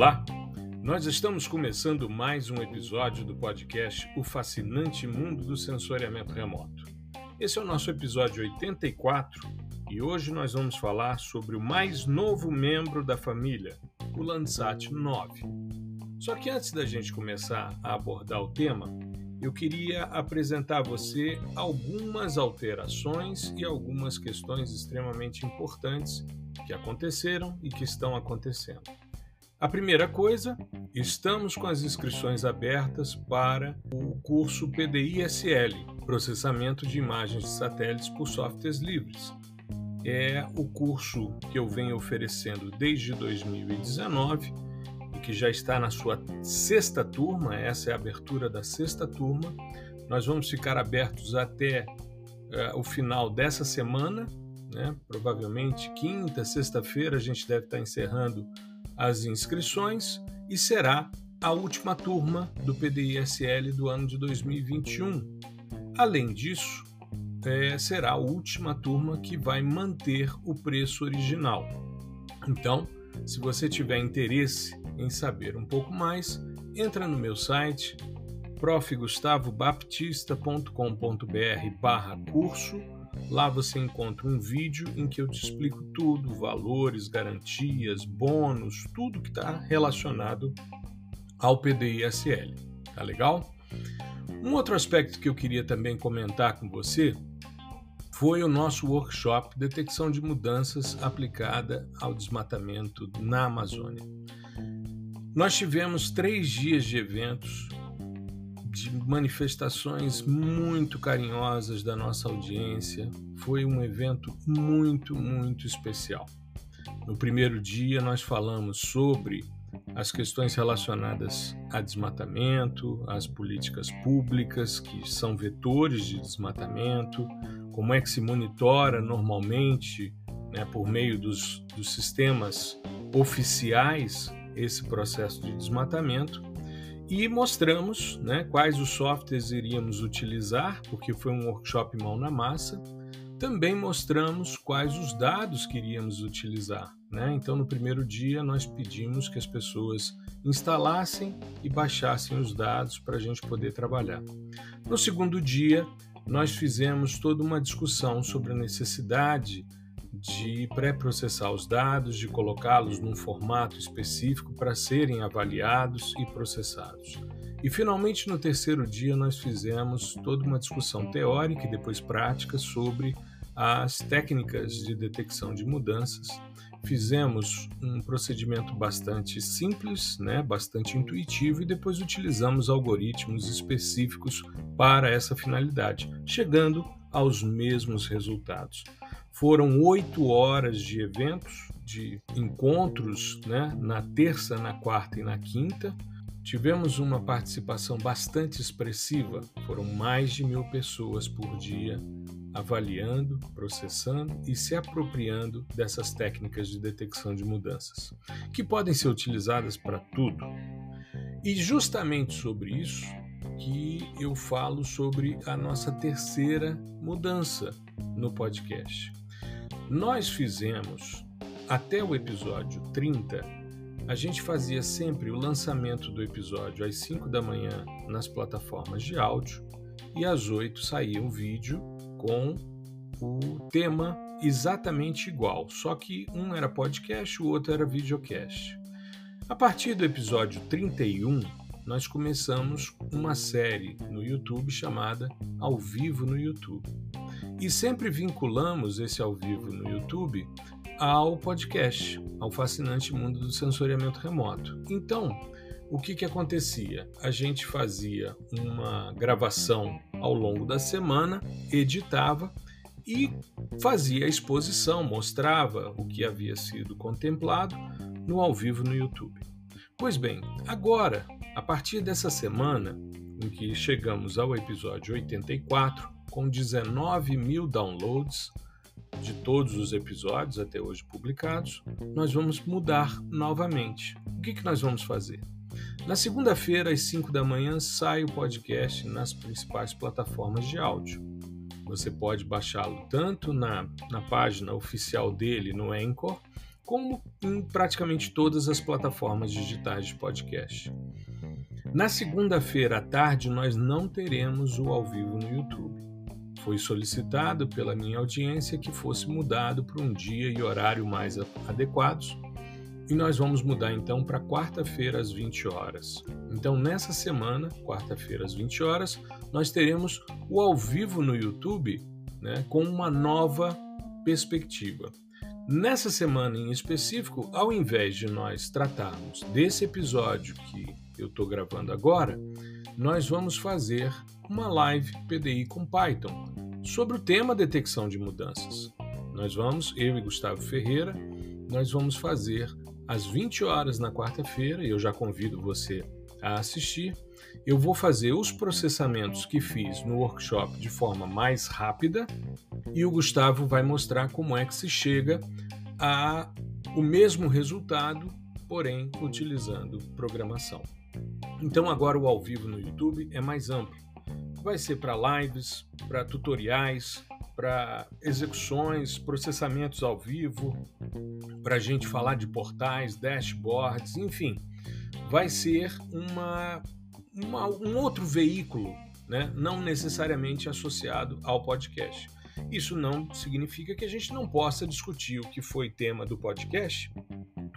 Olá, nós estamos começando mais um episódio do podcast O Fascinante Mundo do Sensoriamento Remoto. Esse é o nosso episódio 84 e hoje nós vamos falar sobre o mais novo membro da família, o Landsat 9. Só que antes da gente começar a abordar o tema, eu queria apresentar a você algumas alterações e algumas questões extremamente importantes que aconteceram e que estão acontecendo. A primeira coisa, estamos com as inscrições abertas para o curso PDI-SL, Processamento de Imagens de Satélites por Softwares Livres. É o curso que eu venho oferecendo desde 2019 e que já está na sua sexta turma, essa é a abertura da sexta turma. Nós vamos ficar abertos até uh, o final dessa semana, né? provavelmente quinta, sexta-feira a gente deve estar encerrando as inscrições e será a última turma do PDISL do ano de 2021. Além disso, é, será a última turma que vai manter o preço original. Então, se você tiver interesse em saber um pouco mais, entra no meu site profgustavobaptista.com.br barra curso Lá você encontra um vídeo em que eu te explico tudo, valores, garantias, bônus, tudo que está relacionado ao PDI-SL. Tá legal? Um outro aspecto que eu queria também comentar com você foi o nosso workshop Detecção de Mudanças aplicada ao desmatamento na Amazônia. Nós tivemos três dias de eventos de manifestações muito carinhosas da nossa audiência. Foi um evento muito, muito especial. No primeiro dia, nós falamos sobre as questões relacionadas a desmatamento, as políticas públicas que são vetores de desmatamento, como é que se monitora normalmente, né, por meio dos, dos sistemas oficiais, esse processo de desmatamento e mostramos né, quais os softwares iríamos utilizar, porque foi um workshop mão na massa. Também mostramos quais os dados que iríamos utilizar. Né? Então, no primeiro dia, nós pedimos que as pessoas instalassem e baixassem os dados para a gente poder trabalhar. No segundo dia, nós fizemos toda uma discussão sobre a necessidade de pré-processar os dados, de colocá-los num formato específico para serem avaliados e processados. E finalmente no terceiro dia nós fizemos toda uma discussão teórica e depois prática sobre as técnicas de detecção de mudanças. Fizemos um procedimento bastante simples, né, bastante intuitivo e depois utilizamos algoritmos específicos para essa finalidade, chegando aos mesmos resultados. Foram oito horas de eventos, de encontros, né, na terça, na quarta e na quinta. Tivemos uma participação bastante expressiva, foram mais de mil pessoas por dia avaliando, processando e se apropriando dessas técnicas de detecção de mudanças, que podem ser utilizadas para tudo. E justamente sobre isso que eu falo sobre a nossa terceira mudança no podcast. Nós fizemos até o episódio 30, a gente fazia sempre o lançamento do episódio às 5 da manhã nas plataformas de áudio e às 8 saía um vídeo com o tema exatamente igual, só que um era podcast, o outro era videocast. A partir do episódio 31, nós começamos uma série no YouTube chamada Ao Vivo no YouTube. E sempre vinculamos esse ao vivo no YouTube ao podcast, ao fascinante mundo do sensoriamento remoto. Então, o que, que acontecia? A gente fazia uma gravação ao longo da semana, editava e fazia a exposição, mostrava o que havia sido contemplado no ao vivo no YouTube. Pois bem, agora, a partir dessa semana, em que chegamos ao episódio 84, com 19 mil downloads de todos os episódios até hoje publicados, nós vamos mudar novamente. O que, que nós vamos fazer? Na segunda-feira, às 5 da manhã, sai o podcast nas principais plataformas de áudio. Você pode baixá-lo tanto na, na página oficial dele no Anchor, como em praticamente todas as plataformas digitais de podcast. Na segunda-feira à tarde, nós não teremos o ao vivo no YouTube. Foi solicitado pela minha audiência que fosse mudado para um dia e horário mais adequados, e nós vamos mudar então para quarta-feira às 20 horas. Então, nessa semana, quarta-feira às 20 horas, nós teremos o ao vivo no YouTube né, com uma nova perspectiva. Nessa semana em específico, ao invés de nós tratarmos desse episódio que eu estou gravando agora, nós vamos fazer uma live PDI com Python sobre o tema detecção de mudanças. Nós vamos, eu e Gustavo Ferreira, nós vamos fazer às 20 horas na quarta-feira, e eu já convido você a assistir. Eu vou fazer os processamentos que fiz no workshop de forma mais rápida e o Gustavo vai mostrar como é que se chega a o mesmo resultado, porém utilizando programação. Então agora o ao vivo no YouTube é mais amplo. Vai ser para lives, para tutoriais, para execuções, processamentos ao vivo, para a gente falar de portais, dashboards, enfim, vai ser uma, uma, um outro veículo, né? não necessariamente associado ao podcast. Isso não significa que a gente não possa discutir o que foi tema do podcast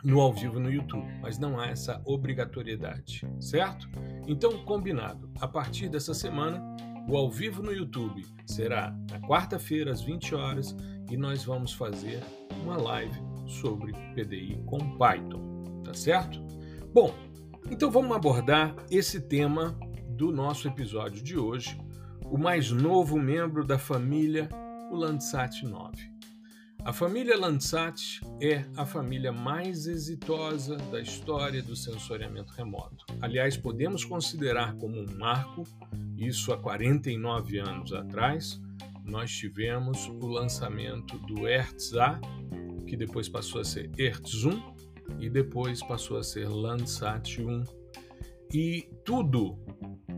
no ao vivo no YouTube, mas não há essa obrigatoriedade, certo? Então, combinado, a partir dessa semana, o ao vivo no YouTube será na quarta-feira às 20 horas e nós vamos fazer uma live sobre PDI com Python, tá certo? Bom, então vamos abordar esse tema do nosso episódio de hoje, o mais novo membro da família, o Landsat 9. A família Landsat é a família mais exitosa da história do sensoriamento remoto. Aliás, podemos considerar como um marco, isso há 49 anos atrás, nós tivemos o lançamento do Hertz-A, que depois passou a ser Hertz-1 e depois passou a ser Landsat 1. E tudo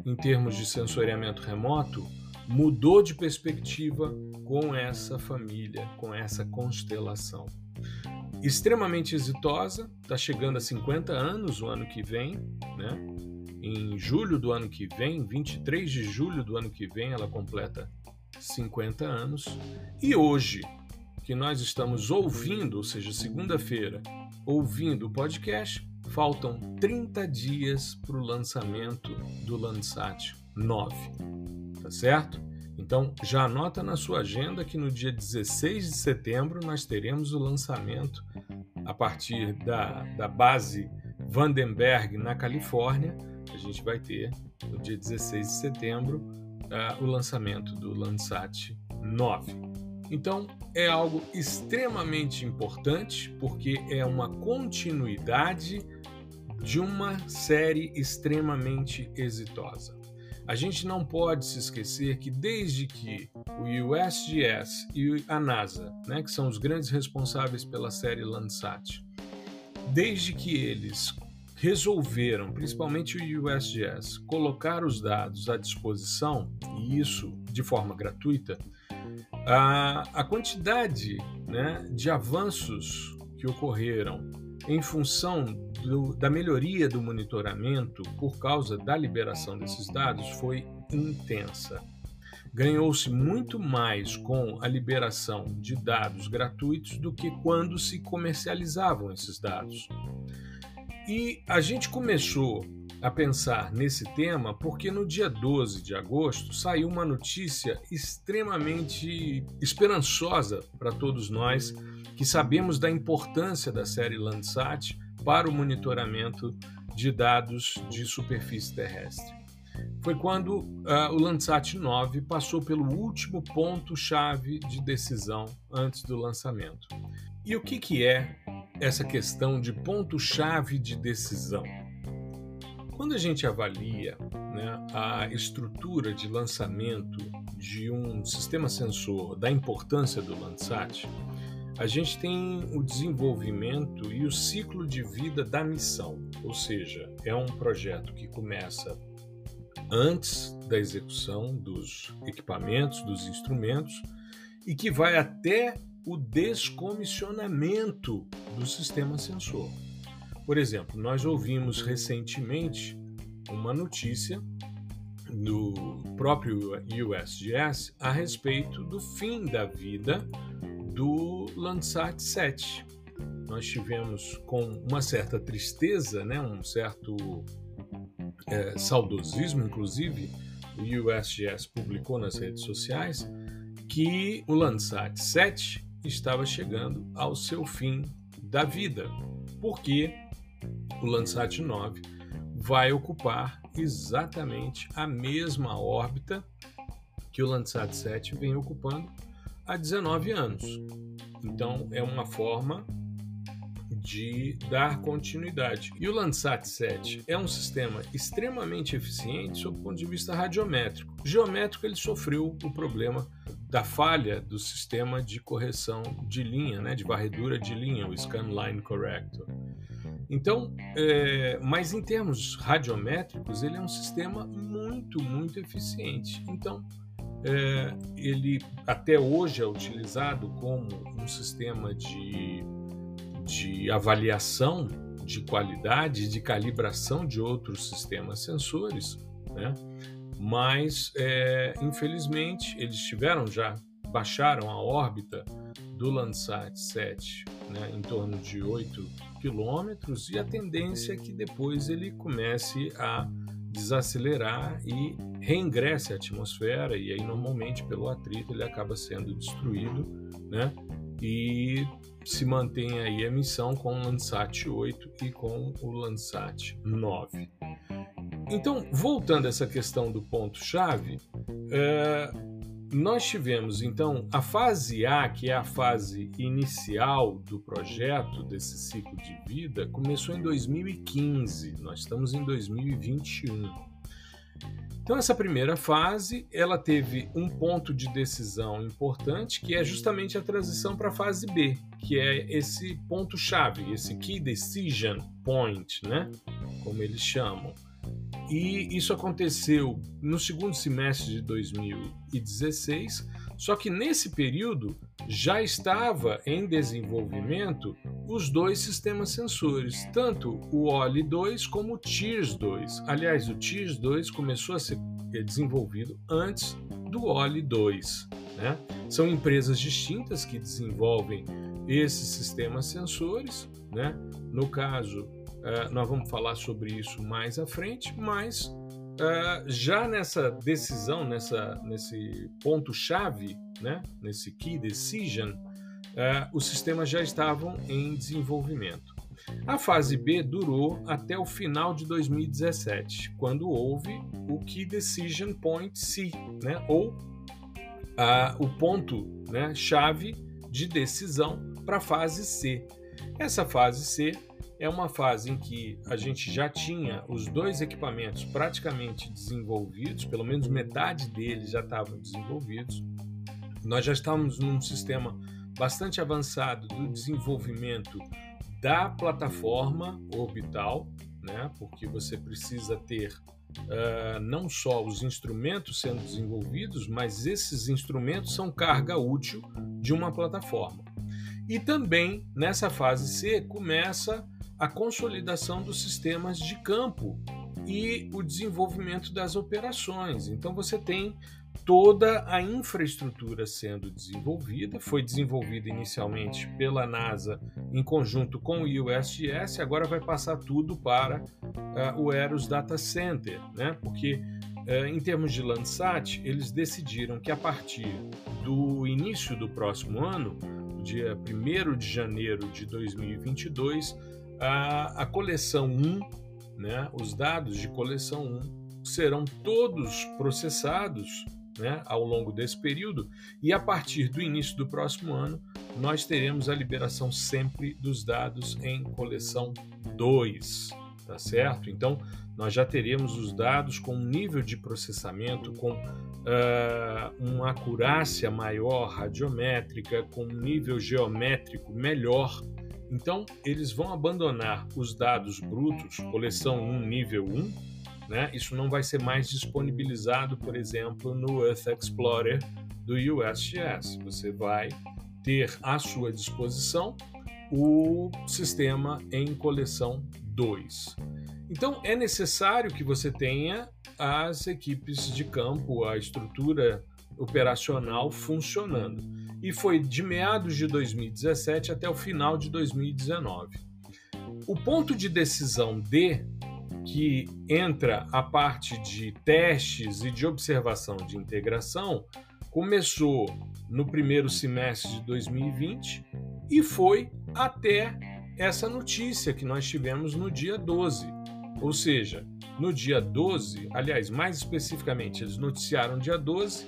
em termos de sensoriamento remoto mudou de perspectiva com essa família, com essa constelação. Extremamente exitosa, está chegando a 50 anos o ano que vem, né? Em julho do ano que vem, 23 de julho do ano que vem, ela completa 50 anos. E hoje, que nós estamos ouvindo, ou seja, segunda-feira, ouvindo o podcast, faltam 30 dias para o lançamento do Landsat 9 tá certo? Então já anota na sua agenda que no dia 16 de setembro nós teremos o lançamento a partir da, da base Vandenberg na Califórnia. A gente vai ter no dia 16 de setembro uh, o lançamento do Landsat 9. Então é algo extremamente importante porque é uma continuidade de uma série extremamente exitosa. A gente não pode se esquecer que desde que o USGS e a NASA, né, que são os grandes responsáveis pela série Landsat, desde que eles resolveram, principalmente o USGS, colocar os dados à disposição, e isso de forma gratuita, a, a quantidade né, de avanços que ocorreram em função do, da melhoria do monitoramento por causa da liberação desses dados foi intensa. Ganhou-se muito mais com a liberação de dados gratuitos do que quando se comercializavam esses dados. E a gente começou a pensar nesse tema porque no dia 12 de agosto saiu uma notícia extremamente esperançosa para todos nós que sabemos da importância da série Landsat para o monitoramento de dados de superfície terrestre. Foi quando uh, o Landsat 9 passou pelo último ponto-chave de decisão antes do lançamento. E o que, que é essa questão de ponto-chave de decisão? Quando a gente avalia né, a estrutura de lançamento de um sistema sensor da importância do Landsat, a gente tem o desenvolvimento e o ciclo de vida da missão, ou seja, é um projeto que começa antes da execução dos equipamentos, dos instrumentos e que vai até o descomissionamento do sistema sensor. Por exemplo, nós ouvimos recentemente uma notícia do próprio USGS a respeito do fim da vida do Landsat 7. Nós tivemos com uma certa tristeza, né, um certo é, saudosismo, inclusive, o USGS publicou nas redes sociais que o Landsat 7 estava chegando ao seu fim da vida, porque o Landsat 9 vai ocupar exatamente a mesma órbita que o Landsat 7 vem ocupando há 19 anos. Então é uma forma de dar continuidade. E o Landsat 7 é um sistema extremamente eficiente sob o ponto de vista radiométrico. Geométrico ele sofreu o problema da falha do sistema de correção de linha, né, de varredura de linha, o Scanline Corrector. Então, é, mas em termos radiométricos, ele é um sistema muito, muito eficiente. Então, é, ele até hoje é utilizado como um sistema de, de avaliação de qualidade, de calibração de outros sistemas sensores, né? mas é, infelizmente eles tiveram já, baixaram a órbita do Landsat 7 né, em torno de 8 quilômetros e a tendência é que depois ele comece a desacelerar e reingresse à atmosfera e aí normalmente pelo atrito ele acaba sendo destruído, né? E se mantém aí a missão com o Landsat 8 e com o Landsat 9. Então, voltando a essa questão do ponto-chave, é, nós tivemos então a fase A, que é a fase inicial do projeto desse ciclo de vida, começou em 2015. Nós estamos em 2021. Então essa primeira fase, ela teve um ponto de decisão importante, que é justamente a transição para a fase B, que é esse ponto chave, esse key decision point, né? Como eles chamam. E isso aconteceu no segundo semestre de 2016, só que nesse período já estava em desenvolvimento os dois sistemas sensores, tanto o OLI2 como o TIRS2. Aliás, o TIRS2 começou a ser desenvolvido antes do OLI2. Né? São empresas distintas que desenvolvem esses sistemas sensores. Né? No caso, Uh, nós vamos falar sobre isso mais à frente, mas uh, já nessa decisão, nessa, nesse ponto-chave, né, nesse key decision, uh, os sistemas já estavam em desenvolvimento. A fase B durou até o final de 2017, quando houve o Key Decision Point C, né, ou o ponto né, chave de decisão para a fase C. Essa fase C é uma fase em que a gente já tinha os dois equipamentos praticamente desenvolvidos, pelo menos metade deles já estavam desenvolvidos. Nós já estávamos num sistema bastante avançado do desenvolvimento da plataforma orbital, né? porque você precisa ter uh, não só os instrumentos sendo desenvolvidos, mas esses instrumentos são carga útil de uma plataforma. E também nessa fase C começa a consolidação dos sistemas de campo e o desenvolvimento das operações. Então você tem toda a infraestrutura sendo desenvolvida, foi desenvolvida inicialmente pela NASA em conjunto com o USGS, agora vai passar tudo para uh, o Eros Data Center, né? porque uh, em termos de Landsat, eles decidiram que a partir do início do próximo ano, dia 1 de janeiro de 2022, a, a coleção 1, né, os dados de coleção 1, serão todos processados né, ao longo desse período e a partir do início do próximo ano nós teremos a liberação sempre dos dados em coleção 2, tá certo? Então nós já teremos os dados com um nível de processamento, com uh, uma acurácia maior radiométrica, com um nível geométrico melhor então, eles vão abandonar os dados brutos, coleção 1, nível 1, né? Isso não vai ser mais disponibilizado, por exemplo, no Earth Explorer do USGS. Você vai ter à sua disposição o sistema em coleção 2. Então é necessário que você tenha as equipes de campo, a estrutura operacional funcionando. E foi de meados de 2017 até o final de 2019. O ponto de decisão D, que entra a parte de testes e de observação de integração, começou no primeiro semestre de 2020 e foi até essa notícia que nós tivemos no dia 12. Ou seja, no dia 12, aliás, mais especificamente, eles noticiaram dia 12,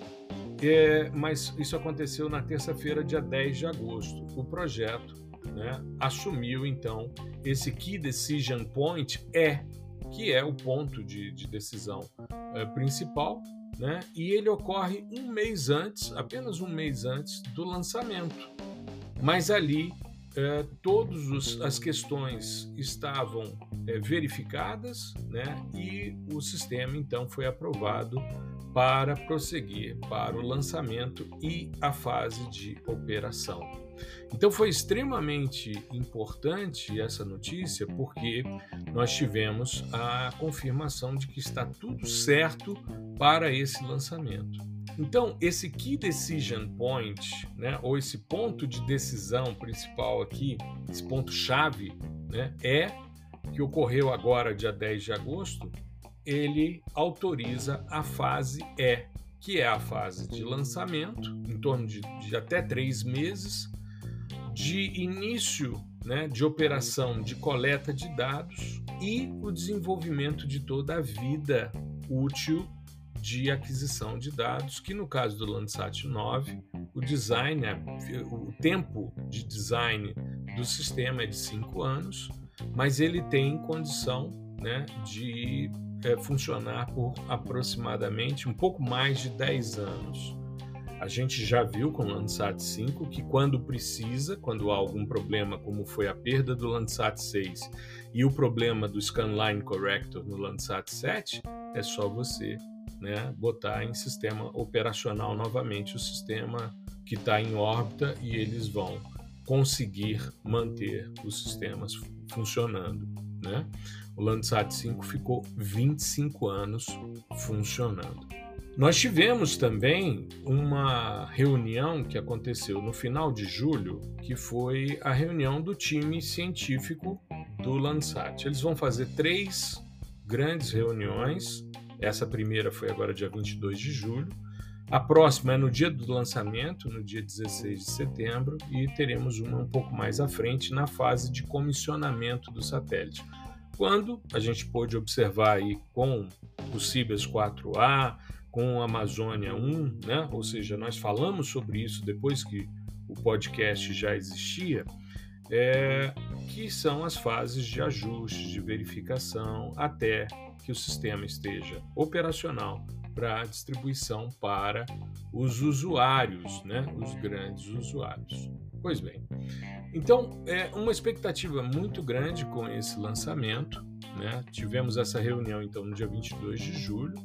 é, mas isso aconteceu na terça-feira, dia 10 de agosto. O projeto né, assumiu então esse Key Decision Point E, que é o ponto de, de decisão é, principal, né, e ele ocorre um mês antes, apenas um mês antes do lançamento. Mas ali é, todas as questões estavam é, verificadas né, e o sistema então foi aprovado para prosseguir para o lançamento e a fase de operação. Então foi extremamente importante essa notícia porque nós tivemos a confirmação de que está tudo certo para esse lançamento. Então, esse Key Decision Point, né, ou esse ponto de decisão principal aqui, esse ponto-chave, né, é que ocorreu agora, dia 10 de agosto, ele autoriza a fase E, que é a fase de lançamento, em torno de, de até três meses, de início né, de operação de coleta de dados e o desenvolvimento de toda a vida útil de aquisição de dados, que no caso do Landsat 9, o design, o tempo de design do sistema é de 5 anos, mas ele tem condição né, de é, funcionar por aproximadamente um pouco mais de 10 anos. A gente já viu com o Landsat 5 que quando precisa, quando há algum problema, como foi a perda do Landsat 6 e o problema do Scanline Corrector no Landsat 7, é só você né, botar em sistema operacional novamente o sistema que está em órbita e eles vão conseguir manter os sistemas funcionando. Né? O Landsat 5 ficou 25 anos funcionando. Nós tivemos também uma reunião que aconteceu no final de julho, que foi a reunião do time científico do Landsat. Eles vão fazer três grandes reuniões essa primeira foi agora dia 22 de julho. A próxima é no dia do lançamento, no dia 16 de setembro, e teremos uma um pouco mais à frente na fase de comissionamento do satélite. Quando a gente pôde observar aí com o Cibers 4A, com a Amazônia 1, né? ou seja, nós falamos sobre isso depois que o podcast já existia, é, que são as fases de ajuste, de verificação, até que o sistema esteja operacional para distribuição para os usuários, né, os grandes usuários. Pois bem, então é uma expectativa muito grande com esse lançamento. Né? Tivemos essa reunião então no dia 22 de julho.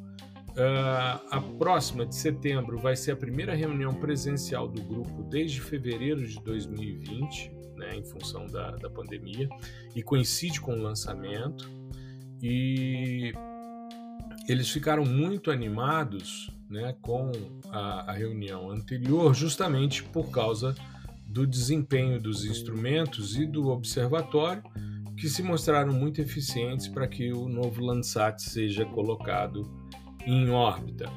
Uh, a próxima de setembro vai ser a primeira reunião presencial do grupo desde fevereiro de 2020, né, em função da, da pandemia, e coincide com o lançamento. E eles ficaram muito animados né, com a, a reunião anterior, justamente por causa do desempenho dos instrumentos e do observatório, que se mostraram muito eficientes para que o novo Landsat seja colocado em órbita.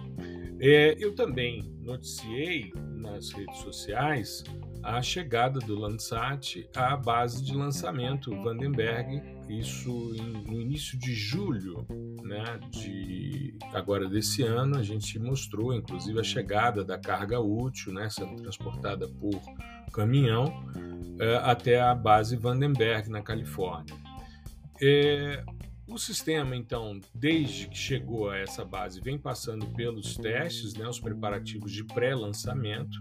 É, eu também noticiei nas redes sociais a chegada do Landsat à base de lançamento Vandenberg, isso em, no início de julho, né, de agora desse ano, a gente mostrou inclusive a chegada da carga útil, né, sendo transportada por caminhão é, até a base Vandenberg na Califórnia. É, o sistema, então, desde que chegou a essa base, vem passando pelos testes, né, os preparativos de pré-lançamento.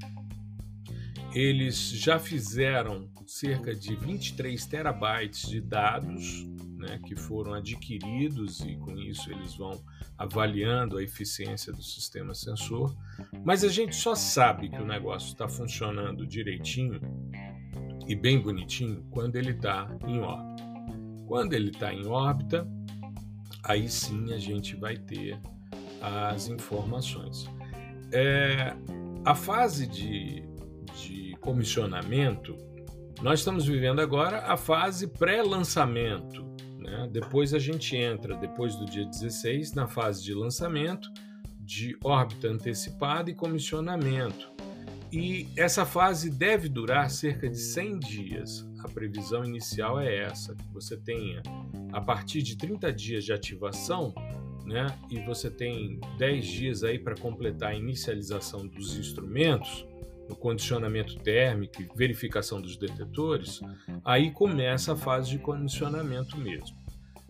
Eles já fizeram cerca de 23 terabytes de dados né, que foram adquiridos e com isso eles vão avaliando a eficiência do sistema sensor, mas a gente só sabe que o negócio está funcionando direitinho e bem bonitinho quando ele está em órbita. Quando ele está em órbita, aí sim a gente vai ter as informações. É, a fase de, de comissionamento, nós estamos vivendo agora a fase pré-lançamento. Né? Depois a gente entra, depois do dia 16, na fase de lançamento, de órbita antecipada e comissionamento. E essa fase deve durar cerca de 100 dias. A previsão inicial é essa, que você tenha a partir de 30 dias de ativação, né, e você tem 10 dias aí para completar a inicialização dos instrumentos, no condicionamento térmico e verificação dos detetores, aí começa a fase de condicionamento mesmo.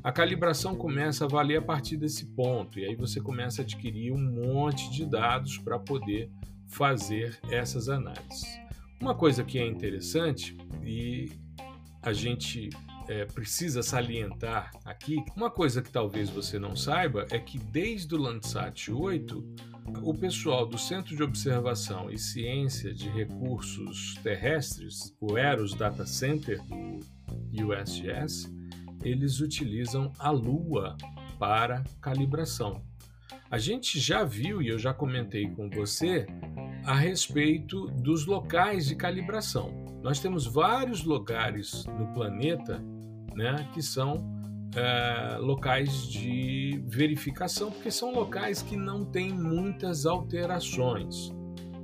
A calibração começa a valer a partir desse ponto, e aí você começa a adquirir um monte de dados para poder fazer essas análises. Uma coisa que é interessante e a gente é, precisa salientar aqui, uma coisa que talvez você não saiba é que desde o Landsat 8, o pessoal do Centro de Observação e Ciência de Recursos Terrestres, o Eros Data Center do USGS, eles utilizam a Lua para calibração. A gente já viu e eu já comentei com você a respeito dos locais de calibração. Nós temos vários lugares no planeta né, que são é, locais de verificação, porque são locais que não têm muitas alterações.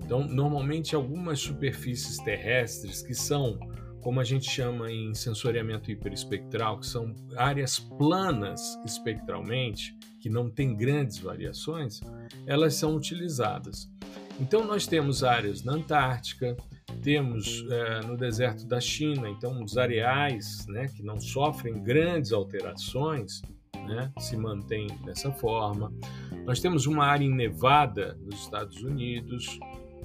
Então, normalmente, algumas superfícies terrestres que são, como a gente chama em sensoriamento hiperespectral, que são áreas planas espectralmente, que não têm grandes variações, elas são utilizadas. Então, nós temos áreas na Antártica, temos é, no deserto da China, então, os areais né, que não sofrem grandes alterações né, se mantêm dessa forma. Nós temos uma área em Nevada, nos Estados Unidos,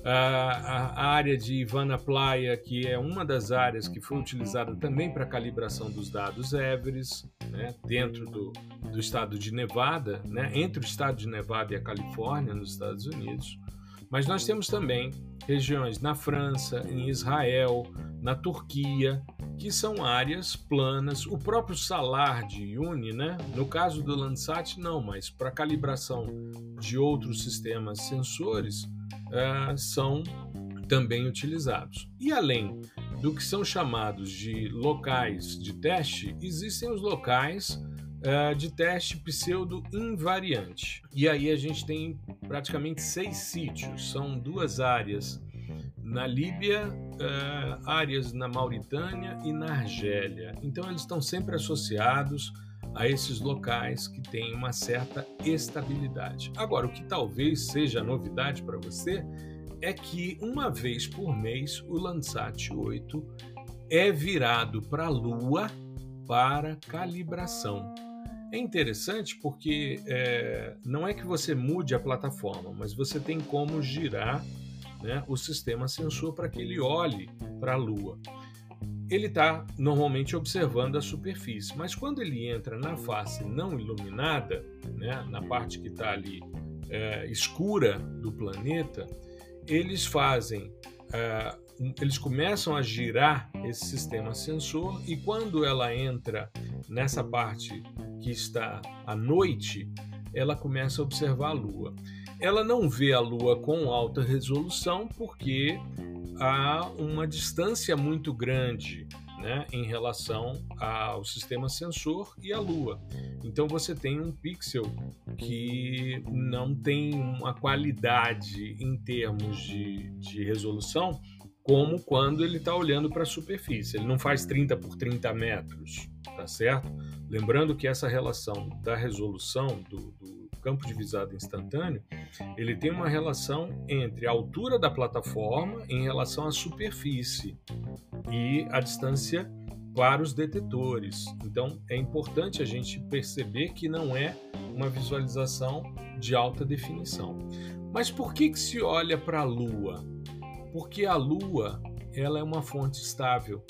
a, a área de Ivana Playa, que é uma das áreas que foi utilizada também para calibração dos dados Everest, né, dentro do, do estado de Nevada, né, entre o estado de Nevada e a Califórnia, nos Estados Unidos. Mas nós temos também regiões na França, em Israel, na Turquia, que são áreas planas. O próprio salar de Uni, né? no caso do Landsat, não, mas para calibração de outros sistemas sensores, uh, são também utilizados. E além do que são chamados de locais de teste, existem os locais uh, de teste pseudo invariante. E aí a gente tem praticamente seis sítios, são duas áreas na Líbia, uh, áreas na Mauritânia e na Argélia. Então eles estão sempre associados a esses locais que têm uma certa estabilidade. Agora, o que talvez seja novidade para você é que uma vez por mês o Landsat 8 é virado para a Lua para calibração. É interessante porque é, não é que você mude a plataforma, mas você tem como girar né, o sistema sensor para que ele olhe para a Lua. Ele está normalmente observando a superfície, mas quando ele entra na face não iluminada, né, na parte que está ali é, escura do planeta, eles fazem é, eles começam a girar esse sistema sensor e quando ela entra nessa parte que está à noite, ela começa a observar a Lua. Ela não vê a Lua com alta resolução porque há uma distância muito grande né, em relação ao sistema sensor e à Lua. Então você tem um pixel que não tem uma qualidade em termos de, de resolução como quando ele está olhando para a superfície. Ele não faz 30 por 30 metros, tá certo? Lembrando que essa relação da resolução do, do campo de visada instantâneo, ele tem uma relação entre a altura da plataforma em relação à superfície e a distância para os detetores. Então é importante a gente perceber que não é uma visualização de alta definição. Mas por que, que se olha para a Lua? porque a Lua ela é uma fonte estável,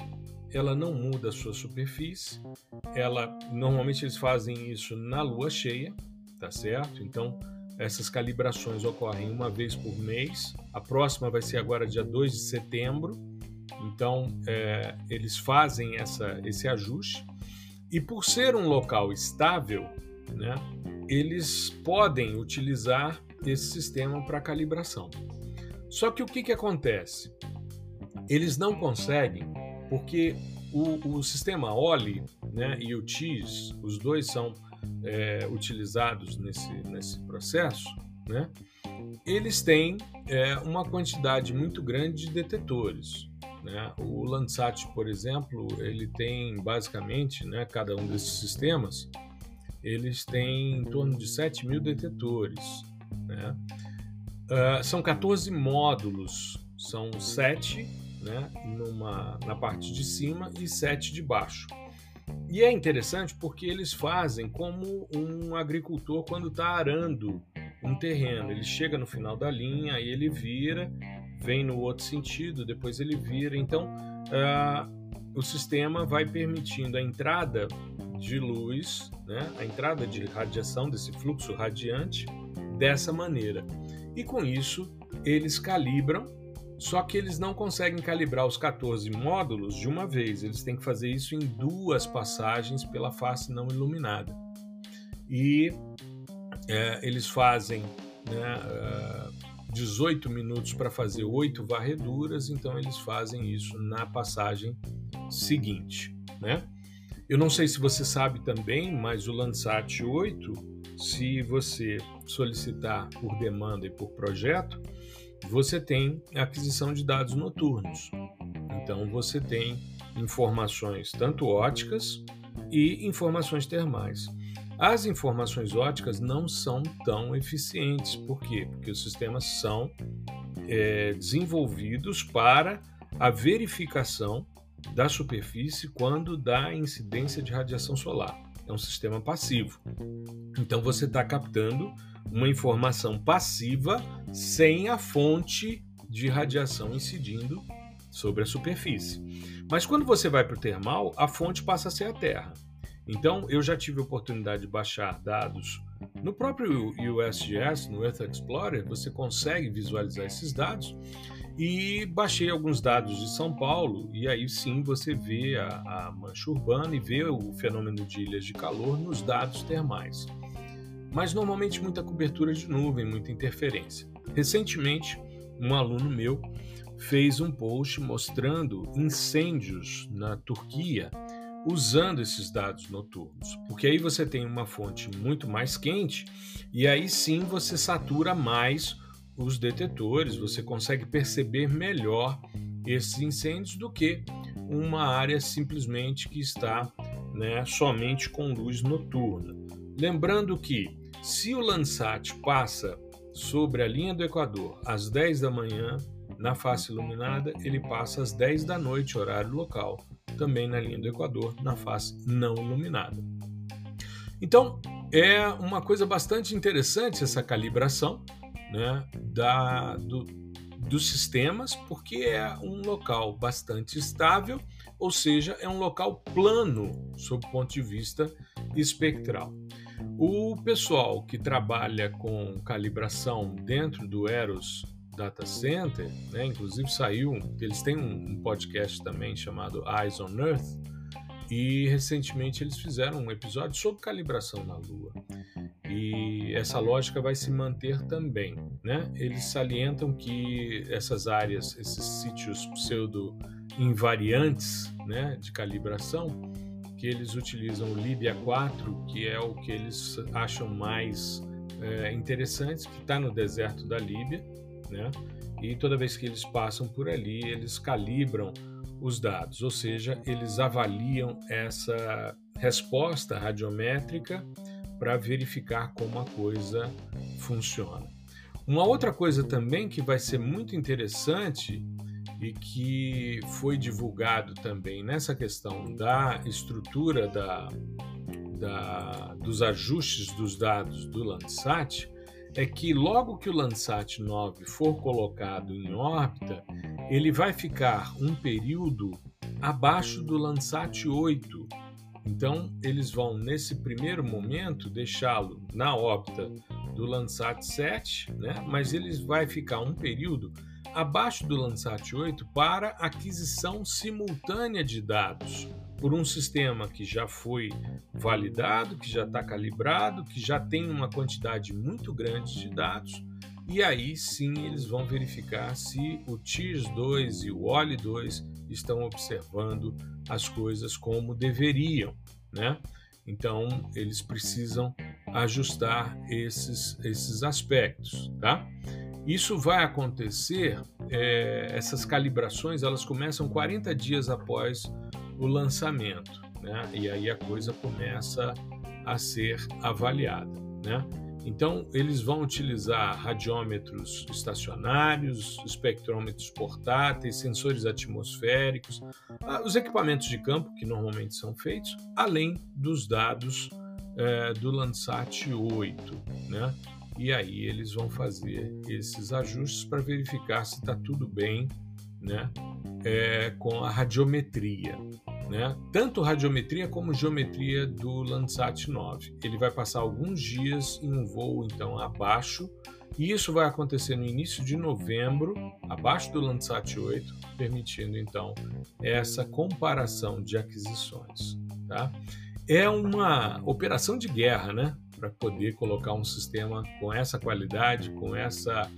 ela não muda a sua superfície, ela normalmente eles fazem isso na Lua cheia, tá certo? Então, essas calibrações ocorrem uma vez por mês. A próxima vai ser agora dia 2 de setembro. Então, é, eles fazem essa, esse ajuste. E por ser um local estável, né, eles podem utilizar esse sistema para calibração. Só que o que, que acontece? Eles não conseguem, porque o, o sistema OLI né, e o TIS, os dois são é, utilizados nesse, nesse processo, né, eles têm é, uma quantidade muito grande de detetores. Né? O Landsat, por exemplo, ele tem basicamente, né, cada um desses sistemas, eles têm em torno de 7 mil detetores. Né? Uh, são 14 módulos, são 7 né, numa, na parte de cima e 7 de baixo. E é interessante porque eles fazem como um agricultor quando está arando um terreno. Ele chega no final da linha e ele vira, vem no outro sentido, depois ele vira. Então, uh, o sistema vai permitindo a entrada de luz, né, a entrada de radiação desse fluxo radiante dessa maneira. E com isso, eles calibram, só que eles não conseguem calibrar os 14 módulos de uma vez, eles têm que fazer isso em duas passagens pela face não iluminada. E é, eles fazem né, uh, é, 18 minutos para fazer oito varreduras, então eles fazem isso na passagem seguinte. Né? Eu não sei se você sabe também, mas o Landsat 8, se você solicitar por demanda e por projeto, você tem aquisição de dados noturnos. Então você tem informações tanto óticas e informações termais. As informações óticas não são tão eficientes. Por quê? Porque os sistemas são é, desenvolvidos para a verificação da superfície quando dá incidência de radiação solar. É um sistema passivo. Então você está captando uma informação passiva sem a fonte de radiação incidindo sobre a superfície. Mas quando você vai para o termal, a fonte passa a ser a Terra. Então eu já tive a oportunidade de baixar dados no próprio USGS, no Earth Explorer, você consegue visualizar esses dados e baixei alguns dados de São Paulo, e aí sim você vê a, a mancha urbana e vê o fenômeno de ilhas de calor nos dados termais. Mas normalmente muita cobertura de nuvem, muita interferência. Recentemente, um aluno meu fez um post mostrando incêndios na Turquia usando esses dados noturnos, porque aí você tem uma fonte muito mais quente e aí sim você satura mais os detetores, você consegue perceber melhor esses incêndios do que uma área simplesmente que está né, somente com luz noturna. Lembrando que se o Landsat passa sobre a linha do Equador às 10 da manhã na face iluminada, ele passa às 10 da noite, horário local, também na linha do Equador, na face não iluminada. Então, é uma coisa bastante interessante essa calibração, né, da, do, dos sistemas, porque é um local bastante estável, ou seja, é um local plano sob o ponto de vista espectral. O pessoal que trabalha com calibração dentro do Eros Data Center, né, inclusive saiu, eles têm um podcast também chamado Eyes on Earth, e recentemente eles fizeram um episódio sobre calibração na Lua. E essa lógica vai se manter também. Né? Eles salientam que essas áreas, esses sítios pseudo-invariantes né, de calibração, que eles utilizam o Libia 4, que é o que eles acham mais é, interessante, que está no deserto da Líbia, né? e toda vez que eles passam por ali, eles calibram os dados, ou seja, eles avaliam essa resposta radiométrica para verificar como a coisa funciona. Uma outra coisa também que vai ser muito interessante e que foi divulgado também nessa questão da estrutura da, da, dos ajustes dos dados do Landsat é que logo que o Landsat 9 for colocado em órbita, ele vai ficar um período abaixo do Landsat 8. Então, eles vão, nesse primeiro momento, deixá-lo na órbita do Landsat 7, né? mas ele vai ficar um período abaixo do Landsat 8 para aquisição simultânea de dados por um sistema que já foi validado, que já está calibrado, que já tem uma quantidade muito grande de dados, e aí sim eles vão verificar se o TIRS-2 e o OLI-2 estão observando as coisas como deveriam, né? Então eles precisam ajustar esses, esses aspectos, tá? Isso vai acontecer, é, essas calibrações elas começam 40 dias após o lançamento, né? E aí a coisa começa a ser avaliada, né? Então, eles vão utilizar radiômetros estacionários, espectrômetros portáteis, sensores atmosféricos, ah, os equipamentos de campo que normalmente são feitos, além dos dados é, do Landsat 8, né? E aí eles vão fazer esses ajustes para verificar se está tudo bem, né? É, com a radiometria né? tanto radiometria como geometria do Landsat 9. Ele vai passar alguns dias em um voo então abaixo, e isso vai acontecer no início de novembro, abaixo do Landsat 8, permitindo então essa comparação de aquisições. Tá? É uma operação de guerra, né? Para poder colocar um sistema com essa qualidade, com essa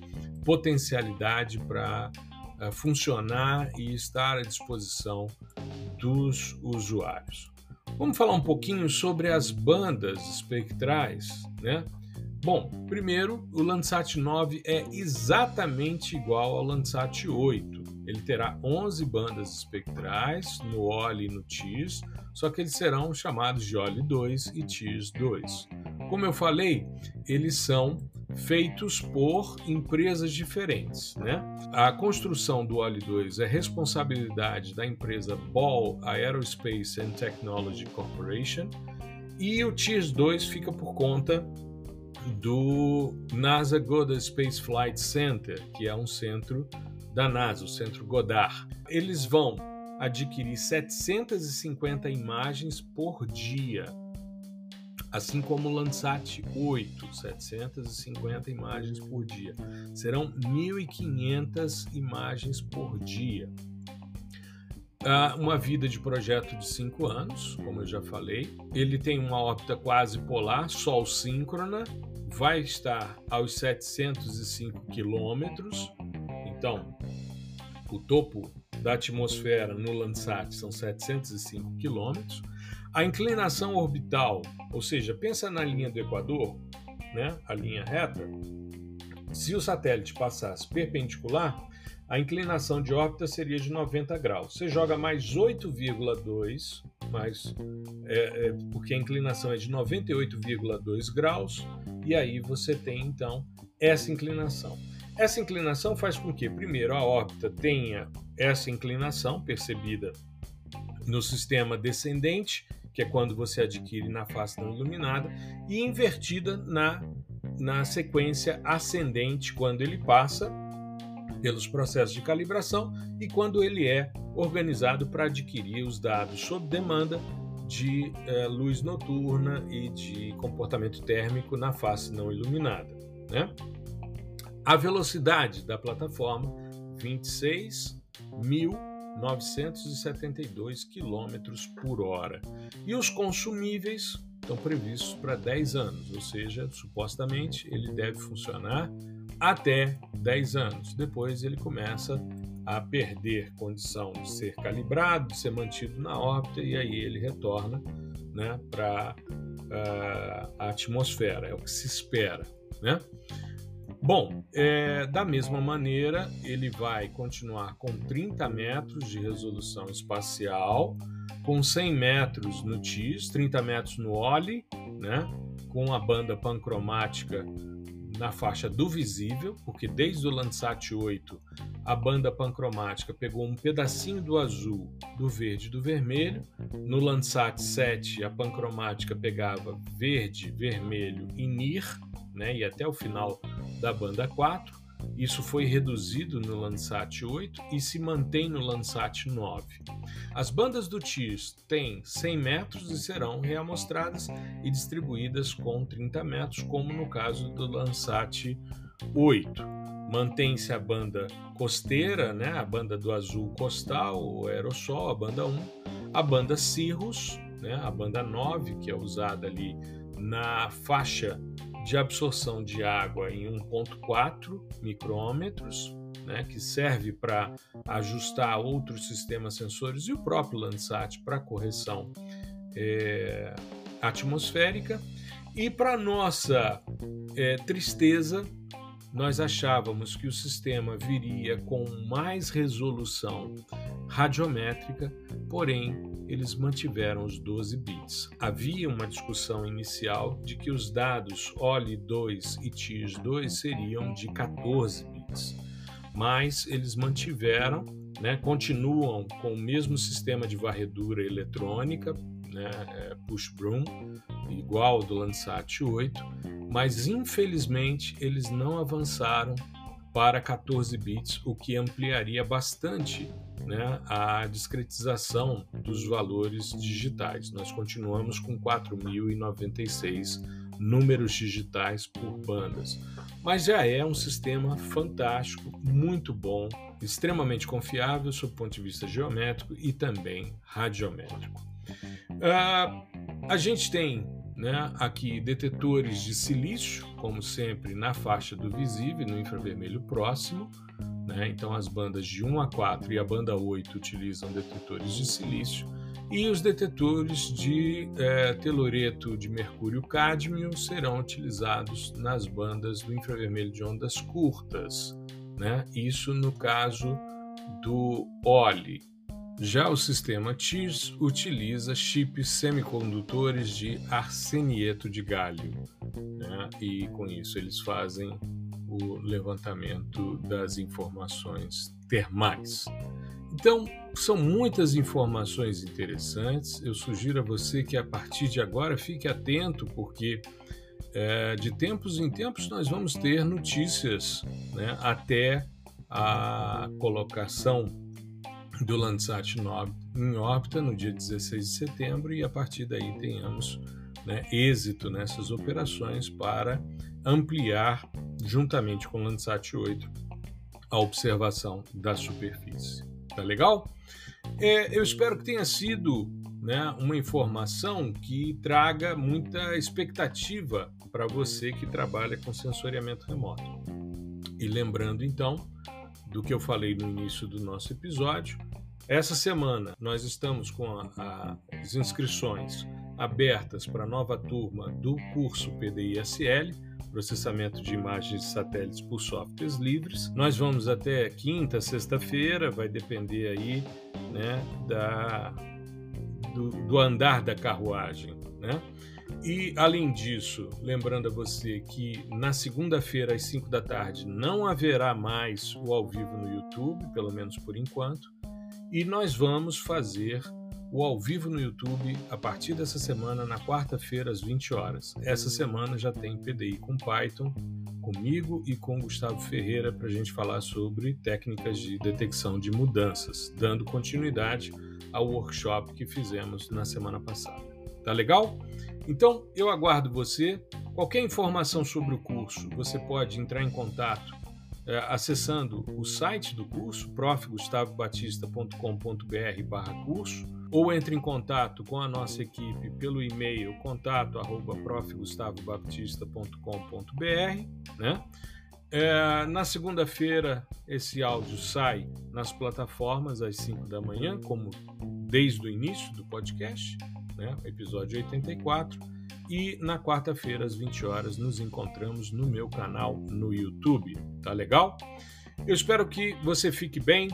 potencialidade para uh, funcionar e estar à disposição dos usuários. Vamos falar um pouquinho sobre as bandas espectrais, né? Bom, primeiro, o Landsat 9 é exatamente igual ao Landsat 8. Ele terá 11 bandas espectrais no OLI e no TIRS, só que eles serão chamados de OLI 2 e TIRS 2. Como eu falei, eles são feitos por empresas diferentes. Né? A construção do OLI 2 é responsabilidade da empresa Ball Aerospace and Technology Corporation e o TIRS 2 fica por conta do NASA Goddard Space Flight Center, que é um centro da NASA, o Centro Goddard. Eles vão adquirir 750 imagens por dia assim como o Landsat 8, 750 imagens por dia. Serão 1.500 imagens por dia. uma vida de projeto de 5 anos, como eu já falei. Ele tem uma órbita quase polar, sol síncrona, vai estar aos 705 quilômetros. Então, o topo da atmosfera no Landsat são 705 quilômetros a inclinação orbital, ou seja, pensa na linha do Equador, né, a linha reta, se o satélite passasse perpendicular, a inclinação de órbita seria de 90 graus. Você joga mais 8,2, mais, é, é, porque a inclinação é de 98,2 graus, e aí você tem então essa inclinação. Essa inclinação faz com que, primeiro, a órbita tenha essa inclinação percebida no sistema descendente que é quando você adquire na face não iluminada, e invertida na, na sequência ascendente, quando ele passa pelos processos de calibração e quando ele é organizado para adquirir os dados sob demanda de eh, luz noturna e de comportamento térmico na face não iluminada. Né? A velocidade da plataforma 26 mil 972 km por hora. E os consumíveis estão previstos para 10 anos, ou seja, supostamente ele deve funcionar até 10 anos. Depois ele começa a perder condição de ser calibrado, de ser mantido na órbita e aí ele retorna né, para ah, a atmosfera, é o que se espera. Né? Bom, é, da mesma maneira, ele vai continuar com 30 metros de resolução espacial, com 100 metros no TIS, 30 metros no OLI, né, com a banda pancromática na faixa do visível, porque desde o Landsat 8 a banda pancromática pegou um pedacinho do azul, do verde e do vermelho. No Landsat 7 a pancromática pegava verde, vermelho e NIR, né, e até o final da banda 4. isso foi reduzido no Landsat 8 e se mantém no Landsat 9. As bandas do TIRS têm 100 metros e serão reamostradas e distribuídas com 30 metros, como no caso do Landsat 8. Mantém-se a banda costeira, né, a banda do azul costal, o aerossol, a banda 1, a banda Cirrus, né, a banda 9, que é usada ali na faixa de absorção de água em 1,4 micrômetros, né, que serve para ajustar outros sistemas sensores e o próprio Landsat para correção é, atmosférica. E para nossa é, tristeza, nós achávamos que o sistema viria com mais resolução radiométrica, porém eles mantiveram os 12 bits. Havia uma discussão inicial de que os dados OLI2 e TIS2 seriam de 14 bits, mas eles mantiveram, né, continuam com o mesmo sistema de varredura eletrônica, né, é, push broom, igual ao do Landsat 8, mas infelizmente eles não avançaram para 14 bits, o que ampliaria bastante né, a discretização dos valores digitais. Nós continuamos com 4.096 números digitais por bandas, mas já é um sistema fantástico, muito bom, extremamente confiável sob o ponto de vista geométrico e também radiométrico. Uh, a gente tem né, aqui detetores de silício, como sempre, na faixa do visível, no infravermelho próximo. Né? Então, as bandas de 1 a 4 e a banda 8 utilizam detetores de silício. E os detetores de é, teloreto de mercúrio cádmio serão utilizados nas bandas do infravermelho de ondas curtas. Né? Isso no caso do OLI, já o sistema TIRS utiliza chips semicondutores de arsenieto de galho, né? e com isso eles fazem o levantamento das informações termais. Então, são muitas informações interessantes. Eu sugiro a você que a partir de agora fique atento, porque é, de tempos em tempos nós vamos ter notícias né, até a colocação do Landsat em órbita no dia 16 de setembro e a partir daí tenhamos né, êxito nessas operações para ampliar, juntamente com o Landsat 8, a observação da superfície. Tá legal? É, eu espero que tenha sido né, uma informação que traga muita expectativa para você que trabalha com sensoriamento remoto. E lembrando então do que eu falei no início do nosso episódio, essa semana nós estamos com a, a, as inscrições abertas para a nova turma do curso PDI-SL, processamento de imagens de satélites por softwares livres. Nós vamos até quinta, sexta-feira, vai depender aí né, da, do, do andar da carruagem. Né? E, além disso, lembrando a você que na segunda-feira, às 5 da tarde, não haverá mais o ao vivo no YouTube, pelo menos por enquanto. E nós vamos fazer o ao vivo no YouTube a partir dessa semana, na quarta-feira, às 20 horas. Essa semana já tem PDI com Python, comigo e com Gustavo Ferreira, para a gente falar sobre técnicas de detecção de mudanças, dando continuidade ao workshop que fizemos na semana passada. Tá legal? Então eu aguardo você. Qualquer informação sobre o curso, você pode entrar em contato é, acessando o site do curso, profgustavobatista.com.br barra curso, ou entre em contato com a nossa equipe pelo e-mail contato arroba né? É, na segunda-feira, esse áudio sai nas plataformas às 5 da manhã, como desde o início do podcast, né? episódio 84 e na quarta-feira, às 20 horas, nos encontramos no meu canal no YouTube. Tá legal? Eu espero que você fique bem,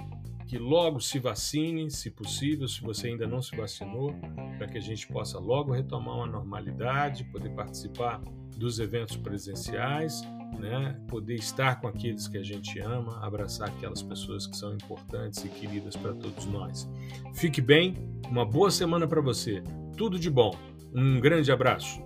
que logo se vacine, se possível, se você ainda não se vacinou, para que a gente possa logo retomar uma normalidade, poder participar dos eventos presenciais, né? poder estar com aqueles que a gente ama, abraçar aquelas pessoas que são importantes e queridas para todos nós. Fique bem, uma boa semana para você, tudo de bom. Um grande abraço.